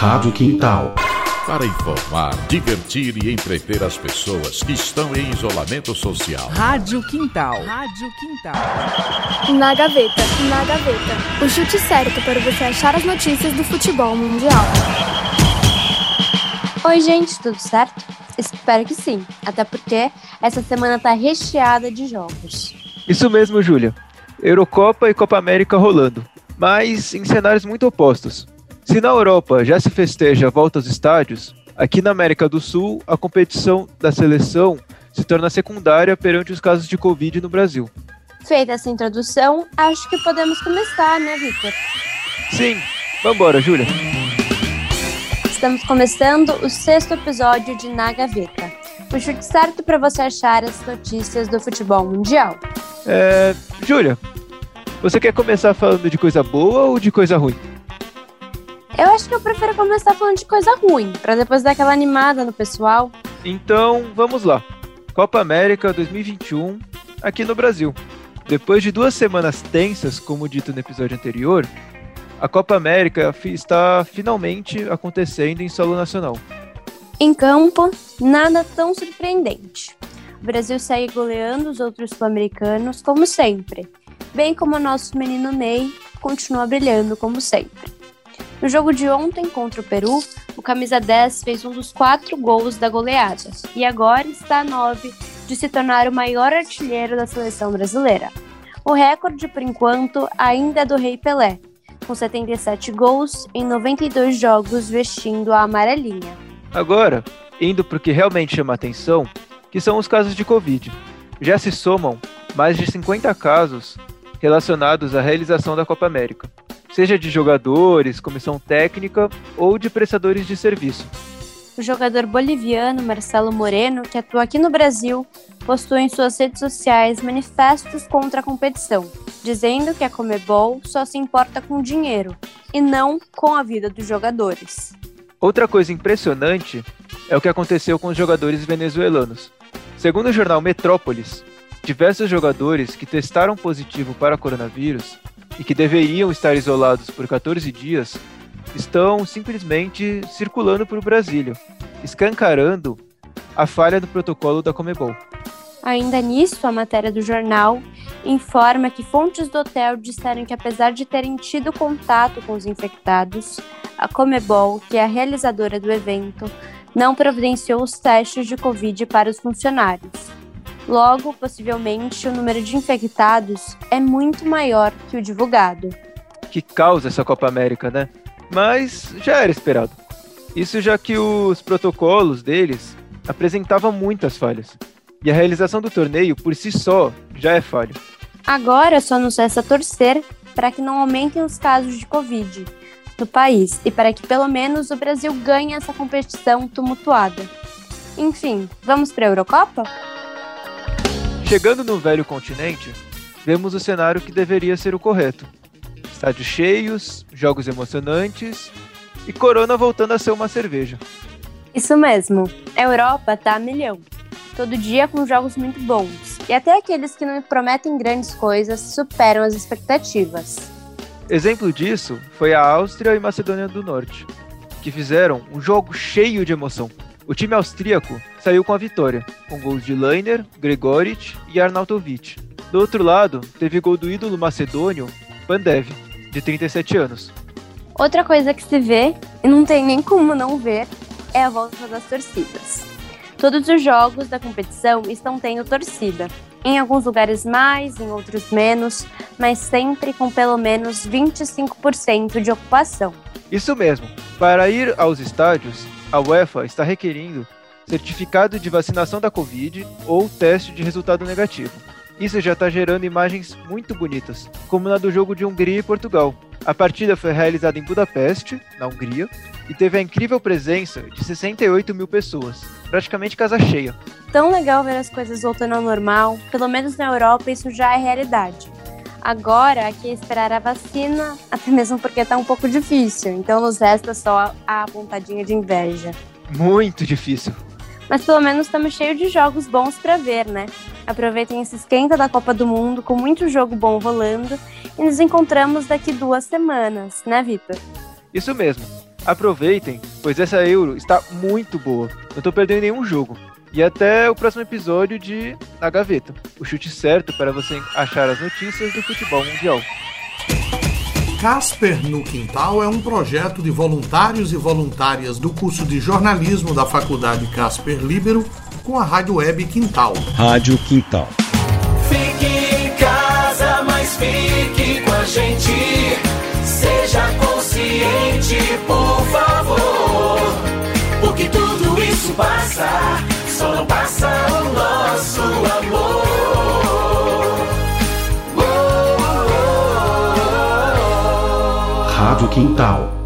Rádio Quintal. Para informar, divertir e entreter as pessoas que estão em isolamento social. Rádio Quintal. Rádio Quintal. Na gaveta, na gaveta. O chute certo para você achar as notícias do futebol mundial. Oi, gente, tudo certo? Espero que sim, até porque essa semana tá recheada de jogos. Isso mesmo, Júlia. Eurocopa e Copa América rolando, mas em cenários muito opostos. Se na Europa já se festeja a volta aos estádios, aqui na América do Sul a competição da seleção se torna secundária perante os casos de Covid no Brasil. Feita essa introdução, acho que podemos começar, né, Victor? Sim, vambora, Júlia. Estamos começando o sexto episódio de Na Gaveta. O chute certo para você achar as notícias do futebol mundial. É. Júlia, você quer começar falando de coisa boa ou de coisa ruim? Eu acho que eu prefiro começar falando de coisa ruim, para depois dar aquela animada no pessoal. Então, vamos lá. Copa América 2021, aqui no Brasil. Depois de duas semanas tensas, como dito no episódio anterior, a Copa América está finalmente acontecendo em solo nacional. Em campo, nada tão surpreendente. O Brasil segue goleando os outros sul-americanos como sempre, bem como o nosso menino Ney continua brilhando como sempre. No jogo de ontem contra o Peru, o camisa 10 fez um dos quatro gols da goleada e agora está a nove de se tornar o maior artilheiro da seleção brasileira. O recorde, por enquanto, ainda é do Rei Pelé, com 77 gols em 92 jogos vestindo a amarelinha. Agora, indo para o que realmente chama atenção, que são os casos de Covid. Já se somam mais de 50 casos relacionados à realização da Copa América seja de jogadores, comissão técnica ou de prestadores de serviço. O jogador boliviano Marcelo Moreno, que atua aqui no Brasil, postou em suas redes sociais manifestos contra a competição, dizendo que a Comebol só se importa com dinheiro e não com a vida dos jogadores. Outra coisa impressionante é o que aconteceu com os jogadores venezuelanos. Segundo o jornal Metrópolis, diversos jogadores que testaram positivo para coronavírus e que deveriam estar isolados por 14 dias estão simplesmente circulando por Brasília, escancarando a falha do protocolo da Comebol. Ainda nisso, a matéria do jornal informa que fontes do hotel disseram que, apesar de terem tido contato com os infectados, a Comebol, que é a realizadora do evento, não providenciou os testes de Covid para os funcionários. Logo, possivelmente, o número de infectados é muito maior que o divulgado. Que causa essa Copa América, né? Mas já era esperado. Isso já que os protocolos deles apresentavam muitas falhas. E a realização do torneio, por si só, já é falha. Agora só nos resta torcer para que não aumentem os casos de Covid no país e para que pelo menos o Brasil ganhe essa competição tumultuada. Enfim, vamos para a Eurocopa? Chegando no velho continente, vemos o cenário que deveria ser o correto: estádios cheios, jogos emocionantes e Corona voltando a ser uma cerveja. Isso mesmo, a Europa tá a milhão. Todo dia com jogos muito bons. E até aqueles que não prometem grandes coisas superam as expectativas. Exemplo disso foi a Áustria e Macedônia do Norte, que fizeram um jogo cheio de emoção. O time austríaco saiu com a vitória, com gols de Leiner, Gregoric e Arnautovic. Do outro lado, teve gol do ídolo macedônio Pandev, de 37 anos. Outra coisa que se vê, e não tem nem como não ver, é a volta das torcidas. Todos os jogos da competição estão tendo torcida. Em alguns lugares mais, em outros menos, mas sempre com pelo menos 25% de ocupação. Isso mesmo. Para ir aos estádios, a UEFA está requerindo certificado de vacinação da Covid ou teste de resultado negativo. Isso já está gerando imagens muito bonitas, como na do jogo de Hungria e Portugal. A partida foi realizada em Budapeste, na Hungria, e teve a incrível presença de 68 mil pessoas, praticamente casa cheia. Tão legal ver as coisas voltando ao normal, pelo menos na Europa isso já é realidade. Agora, aqui é esperar a vacina, até mesmo porque tá um pouco difícil. Então nos resta só a pontadinha de inveja. Muito difícil. Mas pelo menos estamos cheios de jogos bons para ver, né? Aproveitem esse esquenta da Copa do Mundo com muito jogo bom rolando e nos encontramos daqui duas semanas, né, Vitor? Isso mesmo. Aproveitem, pois essa Euro está muito boa. Não tô perdendo nenhum jogo. E até o próximo episódio de Na Gaveta, o chute certo para você achar as notícias do futebol mundial. Casper no Quintal é um projeto de voluntários e voluntárias do curso de jornalismo da Faculdade Casper Libero com a Rádio Web Quintal. Rádio Quintal. Fique em casa, mas fique com a gente. Seja consciente, por favor. Porque tudo isso passa, só não passa Rádio Quintal